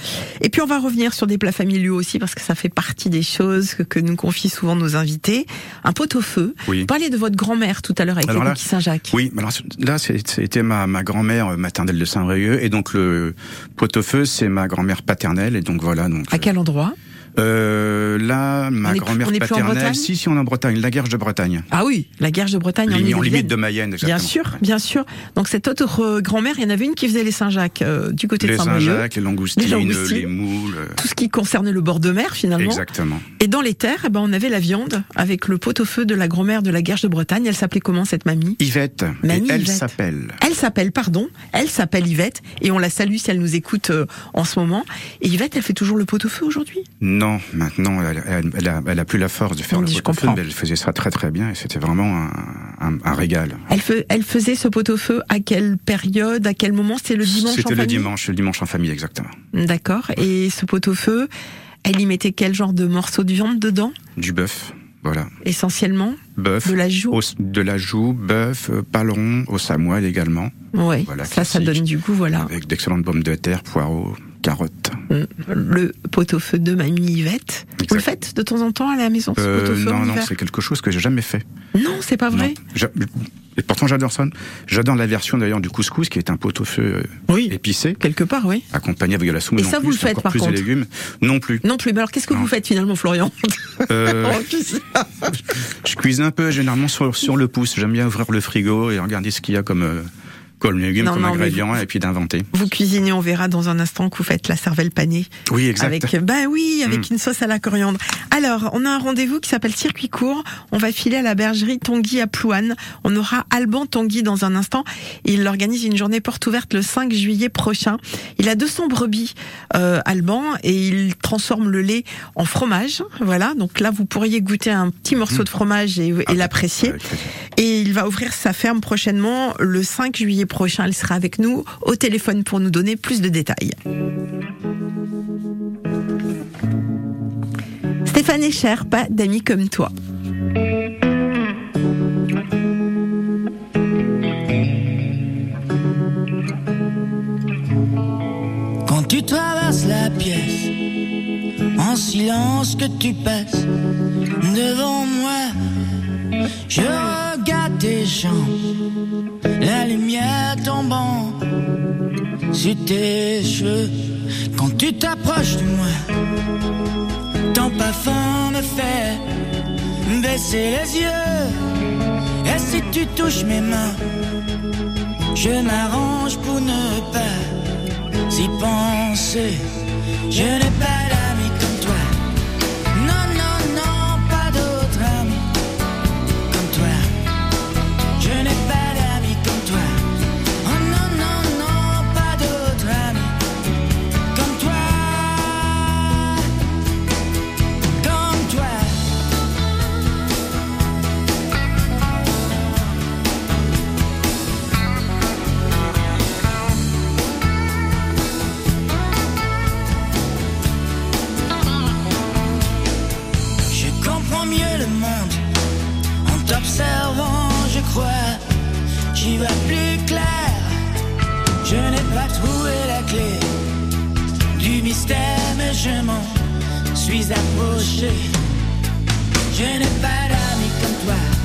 Et puis on va revenir sur des plats familiaux aussi parce que ça fait partie des choses que, que nous confient souvent nos invités. Un pot-au-feu. Oui. Vous parliez de votre grand-mère tout à l'heure avec Alors les là- Saint-Jacques. Oui, alors là, c'était ma, ma grand-mère maternelle de Saint-Brieuc, et donc le pot-au-feu, c'est ma grand-mère paternelle, et donc voilà. Donc À quel endroit? Euh, là, ma grand-mère paternelle, si, si, on est en Bretagne, la Guerche de Bretagne, Ah oui, la Guerche de Bretagne en, Ligne- en limite de Mayenne, exactement. Bien sûr, bien sûr. Donc cette autre euh, grand-mère, il y en avait une qui faisait les Saint-Jacques euh, du côté Les de Saint-Brieuc. Saint-Jacques, les langoustines, Les langoustines. les moules. euh, Tout ce qui concernait le bord de mer finalement. Exactement. Et dans les terres, eh ben, on avait la viande avec le pot-au-feu de la grand-mère de la Guerche de Bretagne. Elle s'appelait comment cette mamie? Yvette, Mamie et elle s'appelle. Elle s'appelle, pardon, elle s'appelle Yvette et on la salue si elle nous écoute euh, en ce moment. Et Yvette, elle fait toujours le pot-au-feu aujourd'hui? Non, maintenant, elle, elle, elle a, elle a plus la force de faire On le pot-au-feu, mais elle faisait ça très très bien et c'était vraiment un, un, un régal. elle, fe- elle faisait ce pot-au-feu à quelle période, à quel moment? C'était le dimanche en C'était le dimanche, le dimanche en famille, exactement. D'accord. Et ce pot-au-feu, elle y mettait quel genre de morceaux de viande dedans? Du bœuf, voilà. Essentiellement? Bœuf. De la joue? au- de la joue, bœuf, euh, paleron, au samoile également. Ouais, Voilà, ça, ça donne du goût, voilà. Avec d'excellentes pommes de terre, poireaux, carottes. Le pot-au-feu de Mamie Yvette. Vous le faites de temps en temps à la maison, ce Euh, pot-au-feu non, non, c'est quelque chose que j'ai jamais fait. Non, c'est pas vrai. Et pourtant, j'adore ça. J'adore la version d'ailleurs du couscous, qui est un pot-au-feu euh, épicé. Quelque part, oui. Accompagné avec de la semoule. Et ça, vous le faites, par plus contre de légumes. Non plus. Non plus. Mais alors, qu'est-ce que vous faites finalement, Florian Euh, En cuisine je cuisine un peu généralement sur, sur le pouce. J'aime bien ouvrir le frigo et regarder ce qu'il y a comme, euh, comme légumes, Non, comme non, ingrédients, et puis d'inventer. Vous cuisinez, on verra dans un instant que vous faites la cervelle panée. Oui, exact. Avec, bah oui, avec Mm. une sauce à la coriandre. Alors, on a un rendez-vous qui s'appelle Circuit Court. On va filer à la bergerie Tanguy à Plouane. On aura Alban Tanguy dans un instant. Il organise une journée porte ouverte le 5 juillet prochain. Il a 200 brebis, euh, Alban, et il transforme le lait en fromage. Voilà. Donc là, vous pourriez goûter un petit morceau de fromage et, et l'apprécier. Et il va ouvrir sa ferme prochainement le 5 juillet prochain. Il sera avec nous au téléphone pour nous donner plus de détails. Stéphane Echer, pas d'amis comme toi. Quand tu traverses la pièce, en silence que tu passes devant moi, je regarde tes jambes, la lumière tombant sur tes cheveux. Quand tu t'approches de moi, ton parfum me fait baisser les yeux. Et si tu touches mes mains, je m'arrange pour ne pas y penser. Je n'ai pas d'amis je m'en suis approché. Je n'ai pas d'amis comme toi.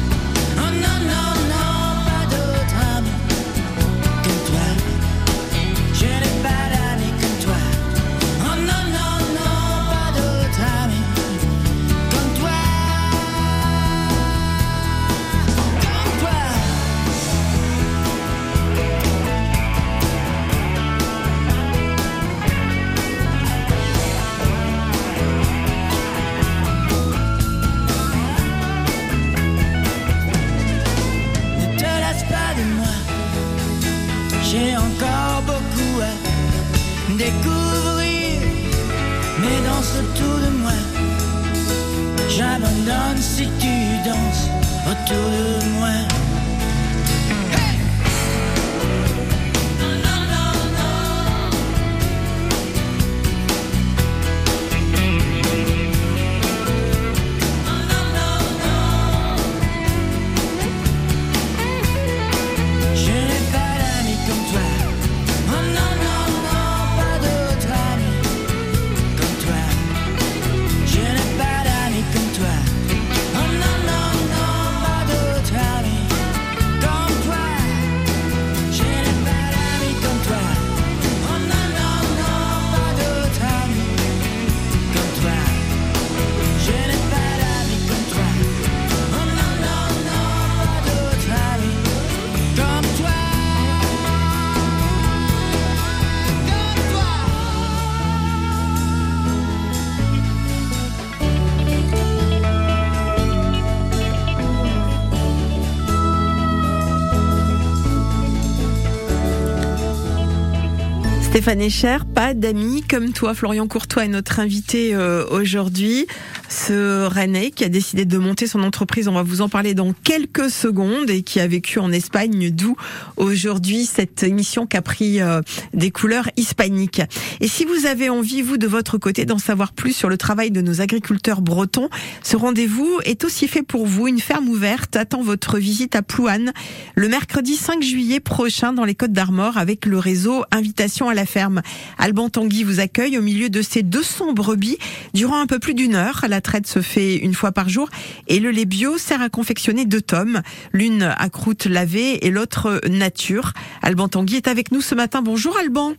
Stéphane Echer, pas d'amis comme toi. Florian Courtois est notre invité euh, aujourd'hui. Ce Rennais qui a décidé de monter son entreprise. On va vous en parler dans quelques secondes et qui a vécu en Espagne, d'où aujourd'hui cette émission qui a pris euh, des couleurs hispaniques. Et si vous avez envie, vous, de votre côté, d'en savoir plus sur le travail de nos agriculteurs bretons, ce rendez-vous est aussi fait pour vous. Une ferme ouverte attend votre visite à Plouane le mercredi 5 juillet prochain dans les Côtes d'Armor avec le réseau Invitation à la ferme. Alban Tanguy vous accueille au milieu de ses 200 brebis durant un peu plus d'une heure. Traite se fait une fois par jour et le lait bio sert à confectionner deux tomes, l'une à croûte lavée et l'autre nature. Alban Tanguy est avec nous ce matin. Bonjour Alban.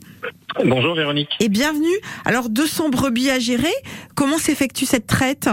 Bonjour Véronique. Et bienvenue. Alors 200 brebis à gérer. Comment s'effectue cette traite?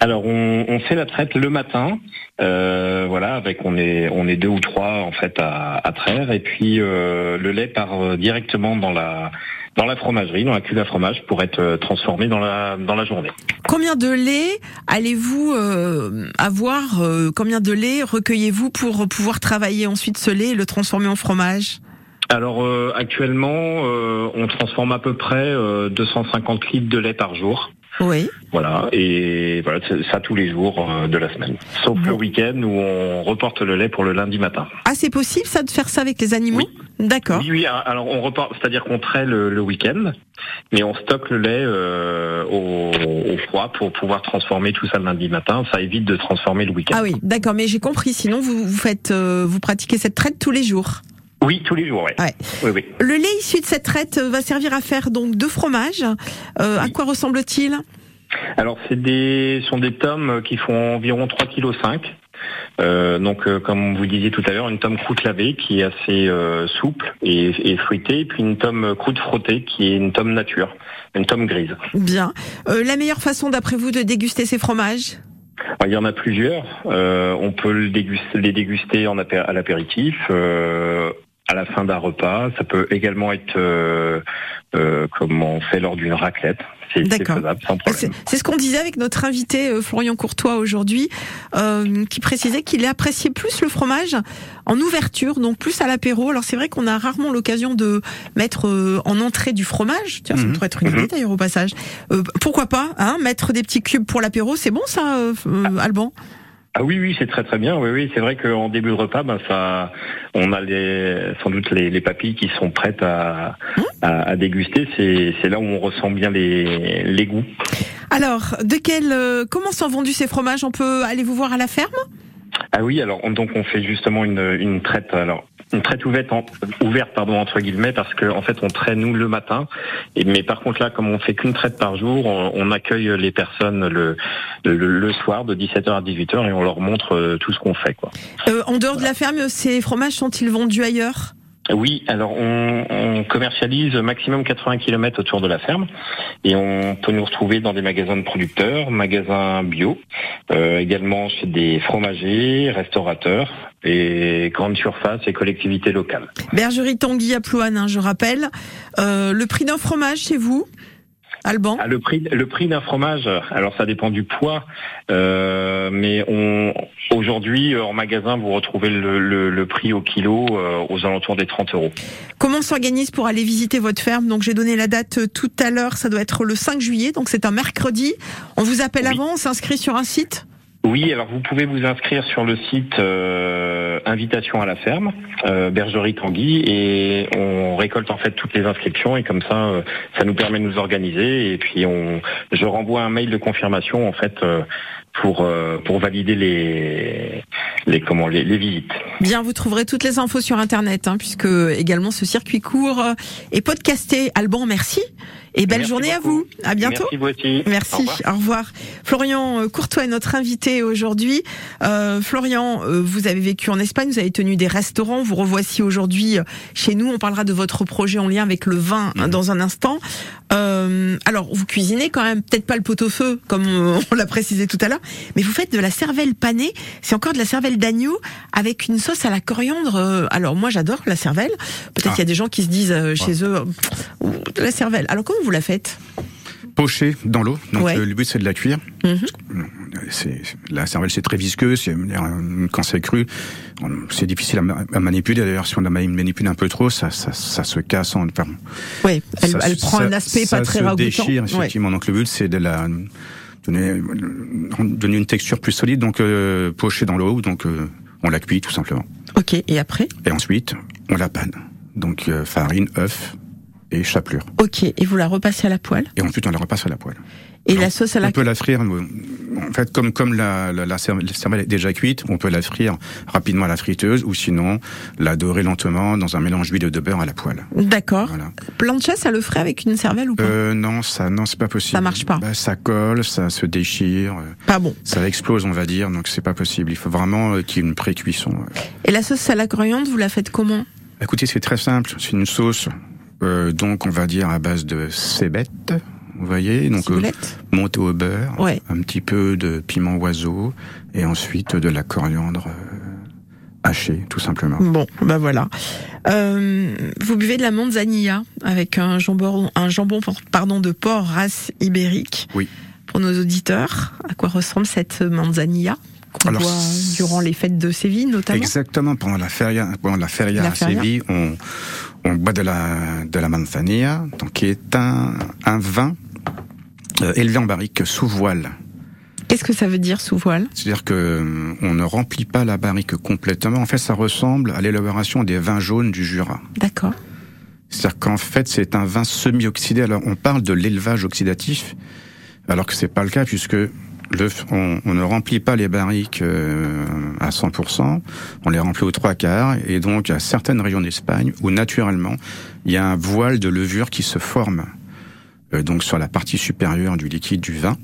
Alors on, on fait la traite le matin. Euh, voilà, avec on est on est deux ou trois en fait à, à traire et puis euh, le lait part euh, directement dans la dans la fromagerie, dans la cuve à fromage pour être euh, transformé dans la dans la journée. Combien de lait allez-vous euh, avoir euh, Combien de lait recueillez-vous pour pouvoir travailler ensuite ce lait et le transformer en fromage? Alors euh, actuellement, euh, on transforme à peu près euh, 250 litres de lait par jour. Oui. Voilà, et voilà, c'est ça tous les jours euh, de la semaine. Sauf le week-end où on reporte le lait pour le lundi matin. Ah, c'est possible ça de faire ça avec les animaux D'accord. Oui, oui, alors on reporte, c'est-à-dire qu'on traite le, le week-end, mais on stocke le lait euh, au, au froid pour pouvoir transformer tout ça le lundi matin. Ça évite de transformer le week-end. Ah oui, d'accord, mais j'ai compris. Sinon, vous, vous faites, euh, vous pratiquez cette traite tous les jours. Oui, tous les jours, ouais. Ouais. Oui, oui. Le lait issu de cette traite va servir à faire donc deux fromages. Euh, À quoi ressemble-t-il? Alors, c'est des sont des tomes qui font environ 3 kg 5. Euh, donc, euh, comme vous disiez tout à l'heure, une tome croûte lavée qui est assez euh, souple et, et fruitée, puis une tome croûte frottée qui est une tome nature, une tome grise. Bien. Euh, la meilleure façon, d'après vous, de déguster ces fromages? Alors, il y en a plusieurs. Euh, on peut le déguster, les déguster en à l'apéritif, euh, à la fin d'un repas. Ça peut également être euh, euh, comme on fait lors d'une raclette. C'est c'est D'accord. faisable sans problème. C'est ce qu'on disait avec notre invité euh, Florian Courtois aujourd'hui, euh, qui précisait qu'il appréciait plus le fromage en ouverture, donc plus à l'apéro. Alors c'est vrai qu'on a rarement l'occasion de mettre euh, en entrée du fromage. Tiens, ça Mhm. pourrait être une idée d'ailleurs au passage. Euh, pourquoi pas hein, Mettre des petits cubes pour l'apéro, c'est bon ça, euh, euh, Alban? Ah oui, oui, c'est très très bien. Oui, oui, c'est vrai qu'en début de repas, ben ça, on a les, sans doute les, les papilles qui sont prêtes à, à, à déguster. C'est, c'est là où on ressent bien les, les goûts. Alors, de quel, euh, comment sont vendus ces fromages? On peut aller vous voir à la ferme? Ah oui, alors on- donc on fait justement une, une traite. Alors une traite ouverte, en- ouverte pardon entre guillemets parce que en fait on traite nous le matin. Et mais par contre là, comme on fait qu'une traite par jour, on, on accueille les personnes le, le, le soir de 17h à 18h et on leur montre euh, tout ce qu'on fait quoi. Euh, En dehors de la ferme, ces fromages sont-ils vendus ailleurs? Oui, alors on, on commercialise maximum 80 km autour de la ferme et on peut nous retrouver dans des magasins de producteurs, magasins bio, euh, également chez des fromagers, restaurateurs et grandes surfaces et collectivités locales. Bergerie Tanguy à Plouane, hein, je rappelle. Euh, le prix d'un fromage chez vous Alban Ah, le prix, le prix d'un fromage, alors ça dépend du poids, euh, mais on aujourd'hui euh, en magasin vous retrouvez le, le- le prix au kilo euh, aux alentours des 30 euros. Comment on s'organise pour aller visiter votre ferme? Donc j'ai donné la date tout à l'heure, ça doit être le 5 juillet, donc c'est un mercredi. On vous appelle avant, on s'inscrit sur un site? Oui, alors vous pouvez vous inscrire sur le site euh, Invitation à la ferme, euh, Bergerie Tanguy, et on récolte en fait toutes les inscriptions et comme ça, euh, ça nous permet de nous organiser et puis on, je renvoie un mail de confirmation en fait euh, pour euh, pour valider les les comment les, les visites. Bien, vous trouverez toutes les infos sur Internet, hein, puisque également ce circuit court euh, est podcasté. Alban, merci. Et belle Merci journée à vous. À bientôt. Merci vous aussi. Merci. Au revoir. Au revoir. Florian euh, Courtois est notre invité aujourd'hui. Euh, Florian, euh, vous avez vécu en Espagne, vous avez tenu des restaurants. Vous revoici aujourd'hui euh, chez nous. On parlera de votre projet en lien avec le vin hein, dans un instant. Euh, alors, vous cuisinez quand même, peut-être pas le pot-au-feu comme on l'a précisé tout à l'heure, mais vous faites de la cervelle panée. C'est encore de la cervelle d'agneau avec une sauce à la coriandre. Alors moi, j'adore la cervelle. Peut-être Ah. qu'il y a des gens qui se disent chez eux euh, Ouh, de la cervelle. Alors comment vous la faites Poché dans l'eau. Donc Ouais. euh, le but c'est de la cuire. Mhm. C'est la cervelle c'est très visqueux. C'est euh, quand c'est cru, c'est difficile à, ma- à manipuler. D'ailleurs, si on la manipule un peu trop, ça, ça, ça se casse. En, enfin, Oui, elle, ça- elle prend un aspect pas très se ragoûtant. déchire Ouais. effectivement. Donc le but c'est de la donner, donner une texture plus solide, donc euh, dans l'eau, donc euh, on la cuit tout simplement. Ok, et après? Et ensuite, on la panne. Donc euh, farine, œuf et chapelure. Ok, et vous la repassez à la poêle? Et ensuite, on la repasse à la poêle. Et la sauce à la On peut la frire, en fait, comme, comme la, la, la cervelle est déjà cuite, on peut la frire rapidement à la friteuse ou sinon la dorer lentement dans un mélange d'huile et de beurre à la poêle. D'accord. Voilà. Plancha, ça le ferait avec une cervelle ou pas? Euh, non, ça, non, c'est pas possible. Ça marche pas. Bah, ça colle, ça se déchire. euh, Pas bon. Ça explose, on va dire, donc c'est pas possible. Il faut vraiment euh, qu'il y ait une pré-cuisson. Et la sauce à la coriandre, vous la faites comment? Écoutez, c'est très simple. C'est une sauce, euh, donc on va dire à base de cébette. Vous voyez, donc euh, montée au beurre, Ouais. un petit peu de piment oiseau et ensuite de la coriandre euh, hachée, tout simplement. Bon, bah voilà. Euh, vous buvez de la manzanilla avec un jambon, un jambon pardon, de porc race ibérique. Oui. Pour nos auditeurs, à quoi ressemble cette manzanilla qu'on boit durant les fêtes de Séville notamment? Exactement, pendant la feria, pendant la feria La à. Séville, on, on boit de la, de la manzanilla, donc qui est un, un vin euh, élevé en barrique sous voile. Qu'est-ce que ça veut dire sous voile? C'est-à-dire que euh, on ne remplit pas la barrique complètement. En fait, ça ressemble à l'élaboration des vins jaunes du Jura. D'accord. C'est-à-dire qu'en fait, c'est un vin semi-oxydé. Alors, on parle de l'élevage oxydatif, alors que c'est pas le cas puisque on, ne remplit pas les barriques euh, à 100%, on les remplit aux trois quarts, et donc a certaines régions d'Espagne où naturellement il y a un voile de levure qui se forme euh, donc sur la partie supérieure du liquide du vin,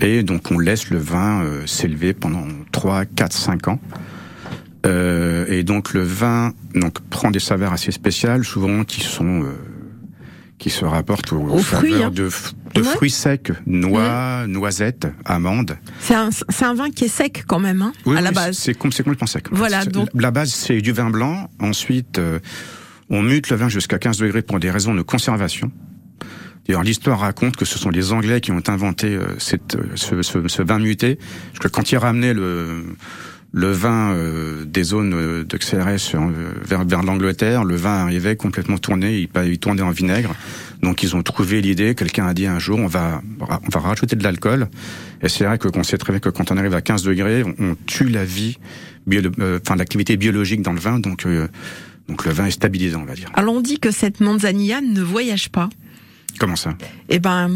et donc on laisse le vin euh, s'élever pendant 3, 4, 5 ans. Euh, et donc le vin donc prend des saveurs assez spéciales, souvent qui sont euh, qui se rapportent aux, Aux fruits, hein. de, de Ouais. fruits secs, noix, noisettes, amandes. C'est un, un vin qui est sec quand même, hein, Oui, à la base. c'est com- c'est complètement sec. Voilà, donc- La base, c'est du vin blanc. Ensuite, euh, on mute le vin jusqu'à 15 degrés pour des raisons de conservation. D'ailleurs, l'histoire raconte que ce sont les Anglais qui ont inventé euh, cette, euh, ce, ce- ce vin muté. Parce que quand ils ramenaient le, le vin euh, des zones euh, de XRS euh, vers, vers l'Angleterre, le vin arrivait complètement tourné, il, pa- il tournait en vinaigre. Donc ils ont trouvé l'idée, quelqu'un a dit un jour, on va, on va rajouter de l'alcool. Et c'est vrai que qu'on sait très bien que quand on arrive à 15 degrés, on, on tue la vie, bio- euh, enfin l'activité biologique dans le vin, donc, euh, donc le vin est stabilisé, on va dire. Alors on dit que cette manzanilla ne voyage pas. Comment ça? Eh ben,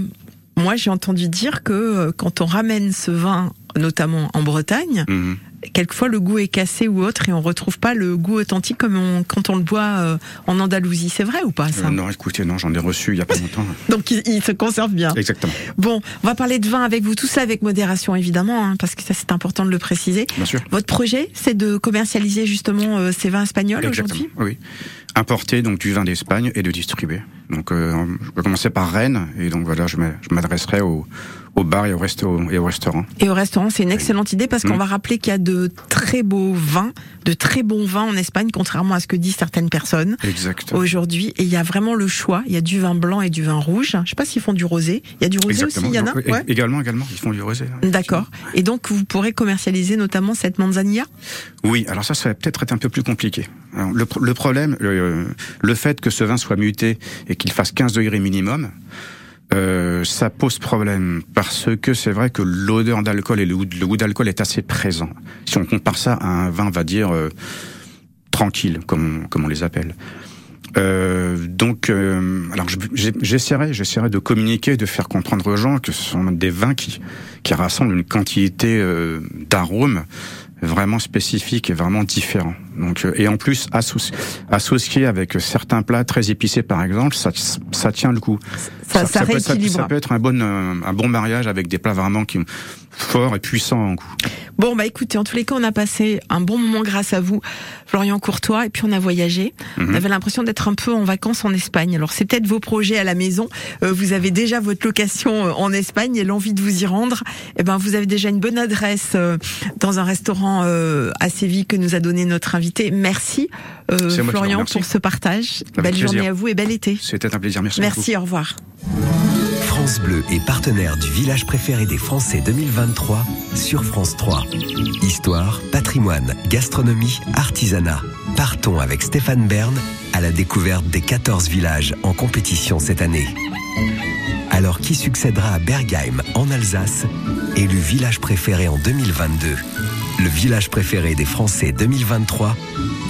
moi j'ai entendu dire que euh, quand on ramène ce vin, notamment en Bretagne, Mhm. Quelquefois le goût est cassé ou autre et on retrouve pas le goût authentique comme on- quand on le boit euh, en Andalousie. C'est vrai ou pas ça? Euh, Non, écoutez, non, j'en ai reçu il y a pas longtemps. Donc il, il se conserve bien. Exactement. Bon, on va parler de vin avec vous, tout ça avec modération évidemment, hein, parce que ça c'est important de le préciser. Bien sûr. Votre projet, c'est de commercialiser justement euh, ces vins espagnols aujourd'hui? Oui. Importer donc du vin d'Espagne et de distribuer. Donc, euh, je vais commencer par Rennes et donc voilà, je m'a- je m'adresserai au, au bar et au, resto, et au restaurant. Et au restaurant, c'est une excellente idée parce qu'on Mm. va rappeler qu'il y a de très beaux vins, de très bons vins en Espagne, contrairement à ce que disent certaines personnes aujourd'hui. Et il y a vraiment le choix. Il y a du vin blanc et du vin rouge. Je sais pas s'ils font du rosé. Il y a du rosé Exactement. aussi, il y en a Ouais. Également, également, ils font du rosé. hein. D'accord. Et donc, vous pourrez commercialiser notamment cette manzanilla? Oui, alors ça, ça va peut-être être un peu plus compliqué. Alors, le, pro- le problème, le fait que ce vin soit muté et qu'il fasse 15 degrés minimum, euh, ça pose problème parce que c'est vrai que l'odeur d'alcool et le goût, d'alcool est assez présent. Si on compare ça à un vin, on va dire euh, tranquille, comme on, comme on les appelle. Euh, donc, alors j'essaierai, j'essaierai de communiquer, de faire comprendre aux gens que ce sont des vins qui, qui rassemblent une quantité d'arômes vraiment spécifiques et vraiment différents. Donc, euh, et en plus associ- associé avec certains plats très épicés, par exemple, ça, ça tient le coup. Ça- ça peut, ça, rééquilibre. ça peut être un bon, euh, un bon mariage avec des plats vraiment qui forts et puissants en goût. Bon, bah écoutez, en tous les cas, on a passé un bon moment grâce à vous, Florian Courtois, et puis on a voyagé. Mhm. On avait l'impression d'être un peu en vacances en Espagne. Alors c'est peut-être vos projets à la maison. Euh, vous avez déjà votre location euh, en Espagne et l'envie de vous y rendre. Eh ben, vous avez déjà une bonne adresse euh, dans un restaurant euh, à Séville que nous a donné notre invité. Merci, euh, Florian, pour ce partage. Avec Belle plaisir. journée à vous et bel été. C'était un plaisir. Merci. beaucoup. Merci, au revoir. France Bleu est partenaire du village préféré des Français 2023 sur France 3. Histoire, patrimoine, gastronomie, artisanat. Partons avec Stéphane Bern à la découverte des 14 villages en compétition cette année. Alors qui succédera à Bergheim en Alsace, élu village préféré en 2022 Le village préféré des Français 2023,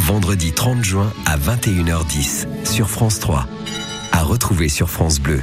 vendredi 30 juin à 21h10 sur France 3. À retrouver sur France Bleu.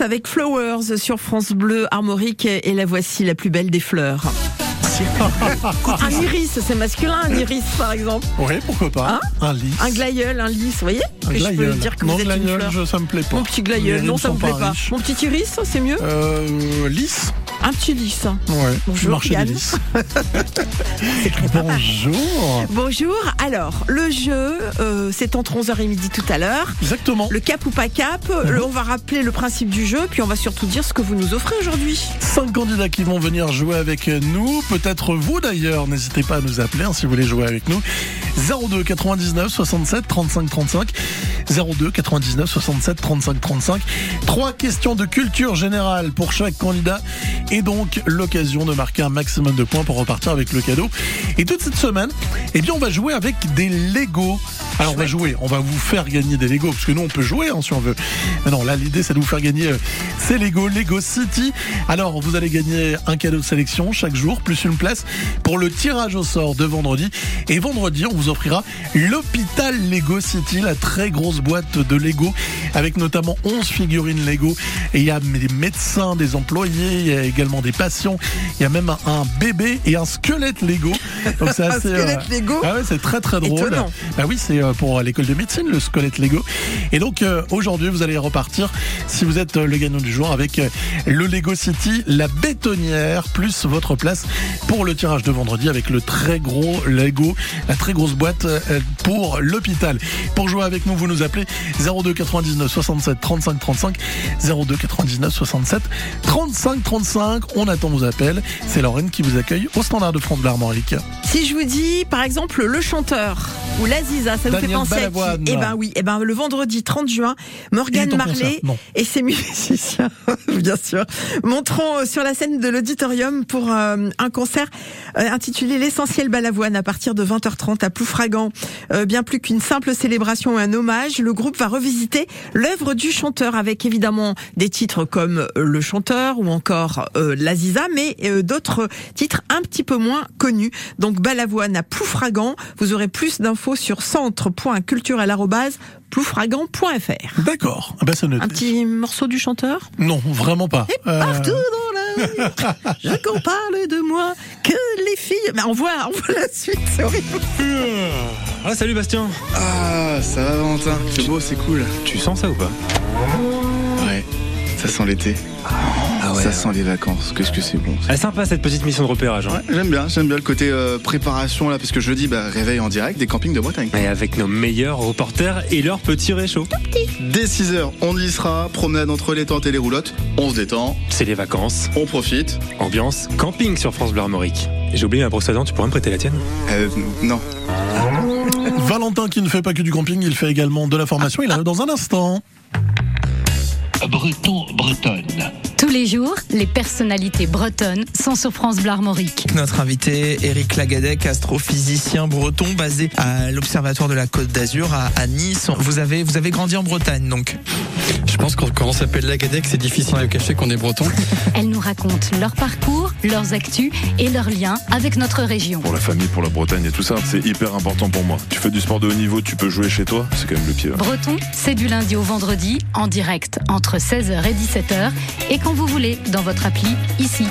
Avec Flowers sur France Bleu Armorique et la voici la plus belle des fleurs. un iris, c'est masculin, un iris par exemple. Oui, pourquoi pas. Un lys. Un glaïeul, un lys, vous voyez Un Que je peux glaïeul. dire que non, vous êtes une glaïeul, fleur. je- ça me plaît pas. Mon petit glaïeul, non ça me plaît pas pas. riches. Mon petit iris, c'est mieux Euh, lys Un petit lys. Ouais, Bonjour, Yann. Bonjour. Bonjour. Alors, le jeu, euh, c'est entre 11h et midi tout à l'heure. Exactement. Le cap ou pas cap. le- on va rappeler le principe du jeu, puis on va surtout dire ce que vous nous offrez aujourd'hui. Cinq candidats qui vont venir jouer avec nous. Peut-être vous d'ailleurs. N'hésitez pas à nous appeler hein, si vous voulez jouer avec nous. 02 99 67 35 35. 02 99 67 35 35. Trois questions de culture générale pour chaque candidat et donc l'occasion de marquer un maximum de points pour repartir avec le cadeau. Et toute cette semaine, eh bien, on va jouer avec des Lego. Alors, on va jouer, on va vous faire gagner des Lego, parce que nous, on peut jouer hein, si on veut. Mais non, là, l'idée, c'est de vous faire gagner euh, ces Lego, Lego City. Alors, vous allez gagner un cadeau de sélection chaque jour, plus une place pour le tirage au sort de vendredi. Et vendredi, on vous offrira l'hôpital Lego City, la très grosse boîte de Lego, avec notamment 11 figurines Lego. Et il y a des médecins, des employés, il y a également des patients, il y a même un, un bébé et un squelette Lego. Donc c'est Un assez. squelette Lego Ah ouais, c'est très très drôle. Étonnant. Bah oui, c'est euh, pour l'école de médecine, le squelette Lego. Et donc euh, aujourd'hui, vous allez repartir, si vous êtes euh, le gagnant du jour, avec euh, le Lego City, la bétonnière, plus votre place pour le tirage de vendredi avec le très gros Lego, la très grosse boîte euh, pour l'hôpital. Pour jouer avec nous, vous nous appelez 02 99 67 35 35 02 99 67 35 35. On attend vos appels. C'est Lorraine qui vous accueille au standard de France Bleu Armorique. Si je vous dis, par exemple, le chanteur ou l'Aziza, ça vous fait Daniel penser à Balavoine. qui Eh ben oui, eh ben le vendredi 30 juin, Morgan Il est en Marley et ses musiciens, bien sûr, monteront euh, sur la scène de l'auditorium pour euh, un concert euh, intitulé L'essentiel Balavoine à partir de 20h30 à Ploufragan. Euh, bien plus qu'une simple célébration ou un hommage, le groupe va revisiter l'œuvre du chanteur avec évidemment des titres comme euh, Le chanteur ou encore euh, L'Aziza, mais euh, d'autres titres un petit peu moins connus. Donc Balavoine à Ploufragan. Vous aurez plus d'infos sur centre.culturel.ploufragan.fr. D'accord. Ah ben, c'est noté. Un petit morceau du chanteur? Non, vraiment pas. Euh, Partout dans je qu'on parle de moi, que les filles. Mais on voit, on voit la suite, c'est horrible. Ah salut Bastien Ah, ça va Valentin, c'est beau, c'est cool. Tu sens ça ou pas? Ça sent l'été. Ah ouais. Ça sent les vacances, qu'est-ce que c'est bon. Elle est sympa cette petite mission de repérage. hein. Ouais, j'aime bien, j'aime bien le côté euh, préparation là, parce que jeudi, bah, réveil en direct des campings de Bretagne. Et avec nos meilleurs reporters et leur petit réchaud. Dès 6h, on y sera, promenade entre les tentes et les roulottes, on se détend, C'est les vacances. on profite. Ambiance camping sur France Bleu Armorique. J'ai oublié ma brosse à dents, tu pourrais me prêter la tienne Euh, non. Valentin qui ne fait pas que du camping, il fait également de la formation. Il arrive dans un instant. Breton, bretonne. Tous les jours, les personnalités bretonnes sont sur France Bleu Armorique. Notre invité, Eric Lagadec, astrophysicien breton basé à l'Observatoire de la Côte d'Azur à, à Nice. Vous avez, vous avez grandi en Bretagne donc Je pense que quand on s'appelle Lagadec, c'est difficile de cacher qu'on est breton. Elles nous racontent leur parcours, leurs actus et leurs liens avec notre région. Pour la famille, pour la Bretagne et tout ça, c'est hyper important pour moi. Tu fais du sport de haut niveau, tu peux jouer chez toi, c'est quand même le hein. Breton, c'est du lundi au vendredi, en direct, entre 16h et 17h, et quand vous voulez, dans votre appli, ici.